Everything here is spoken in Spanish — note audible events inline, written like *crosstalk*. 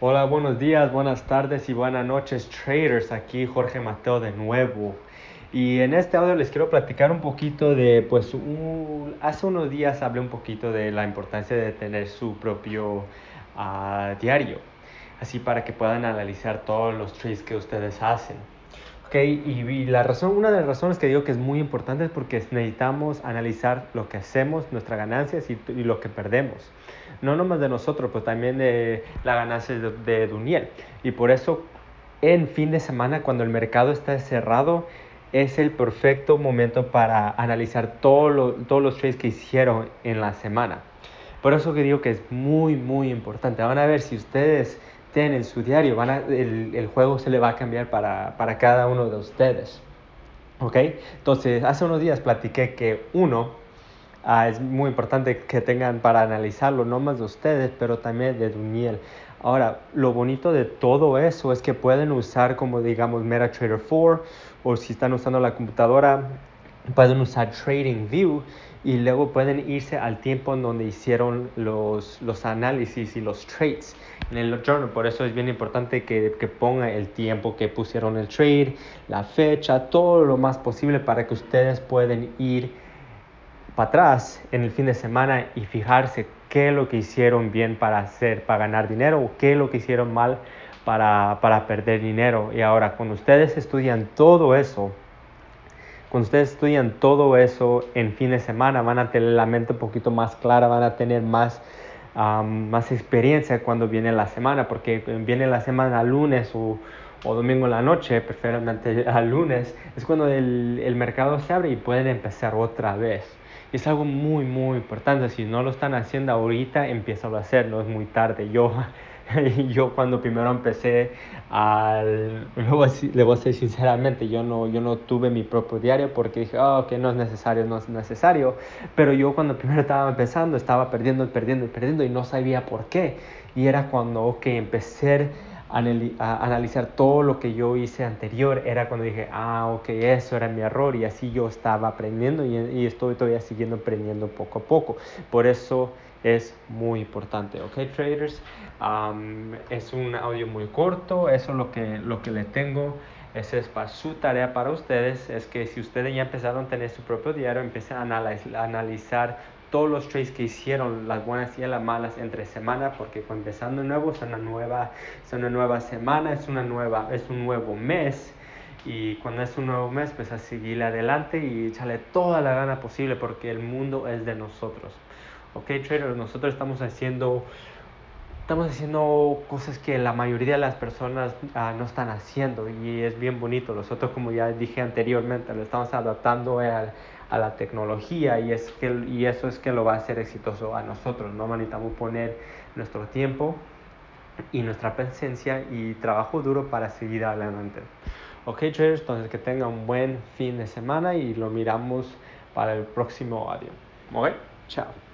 Hola, buenos días, buenas tardes y buenas noches traders. Aquí Jorge Mateo de nuevo. Y en este audio les quiero platicar un poquito de, pues, hace unos días hablé un poquito de la importancia de tener su propio uh, diario, así para que puedan analizar todos los trades que ustedes hacen. Okay, y, la razón, una de las razones que digo que es muy importante es porque necesitamos analizar lo que hacemos, nuestras ganancias y, lo que perdemos. No nomás de nosotros, pero también de la ganancia de, de Duniel. Y por eso, en fin de semana, cuando el mercado está cerrado, es el perfecto momento para analizar todo todos los trades que hicieron en la semana. Por eso que digo que es muy, muy importante. Van a ver si ustedes en su diario, van el, el, juego se le va a cambiar para, para cada uno de ustedes. ¿Ok? Entonces, hace unos días platiqué que uno, ah, es muy importante que tengan para analizarlo, no más de ustedes, pero también de Duniel. Ahora, lo bonito de todo eso es que pueden usar como digamos MetaTrader 4 o si están usando la computadora, pueden usar TradingView y luego pueden irse al tiempo en donde hicieron los, los análisis y los trades en el journal. Por eso es bien importante que, que ponga el tiempo que pusieron el trade, la fecha, todo lo más posible para que ustedes puedan ir para atrás en el fin de semana y fijarse qué es lo que hicieron bien para hacer, para ganar dinero o qué es lo que hicieron mal para, para perder dinero. Y ahora, cuando ustedes estudian todo eso, cuando ustedes estudian todo eso en fin de semana, van a tener la mente un poquito más clara, van a tener más, más experiencia cuando viene la semana, porque viene la semana lunes o, domingo en la noche, preferiblemente al *laughs* lunes, es cuando el, mercado se abre y pueden empezar otra vez. es algo muy, muy importante. Si no lo están haciendo ahorita, empieza a hacerlo, es muy tarde. Yo *laughs* yo cuando primero empecé, al, *laughs* le, voy a decir, sinceramente, yo no, yo no tuve mi propio diario porque dije, oh, que no es necesario, no es necesario. Pero yo cuando primero estaba empezando, estaba perdiendo, perdiendo, perdiendo y no sabía por qué. Y era cuando, ok, empecé a analizar todo lo que yo hice anterior, era cuando dije, ah, ok, eso era mi error y así yo estaba aprendiendo y, y estoy todavía siguiendo aprendiendo poco a poco. Por eso es muy importante, ¿ok, traders? es un audio muy corto, eso es lo que, lo que le tengo. Esa es para su tarea para ustedes, es que si ustedes ya empezaron a tener su propio diario, empiecen a, analizar todos los trades que hicieron, las buenas y las malas entre semana, porque empezando nuevo es una nueva, es una nueva semana, es, una nueva, es un nuevo mes. Y cuando es un nuevo mes, pues a seguir adelante y echarle toda la gana posible porque el mundo es de nosotros. Ok, traders, nosotros estamos haciendo, estamos haciendo cosas que la mayoría de las personas uh, no están haciendo y es bien bonito. Nosotros, como ya dije anteriormente, lo estamos adaptando a, a la tecnología y, es que, y eso es que lo va a hacer exitoso a nosotros. No necesitamos poner nuestro tiempo y nuestra presencia y trabajo duro para seguir adelante. Ok, traders, entonces que tengan un buen fin de semana y lo miramos para el próximo audio. Ok, chao.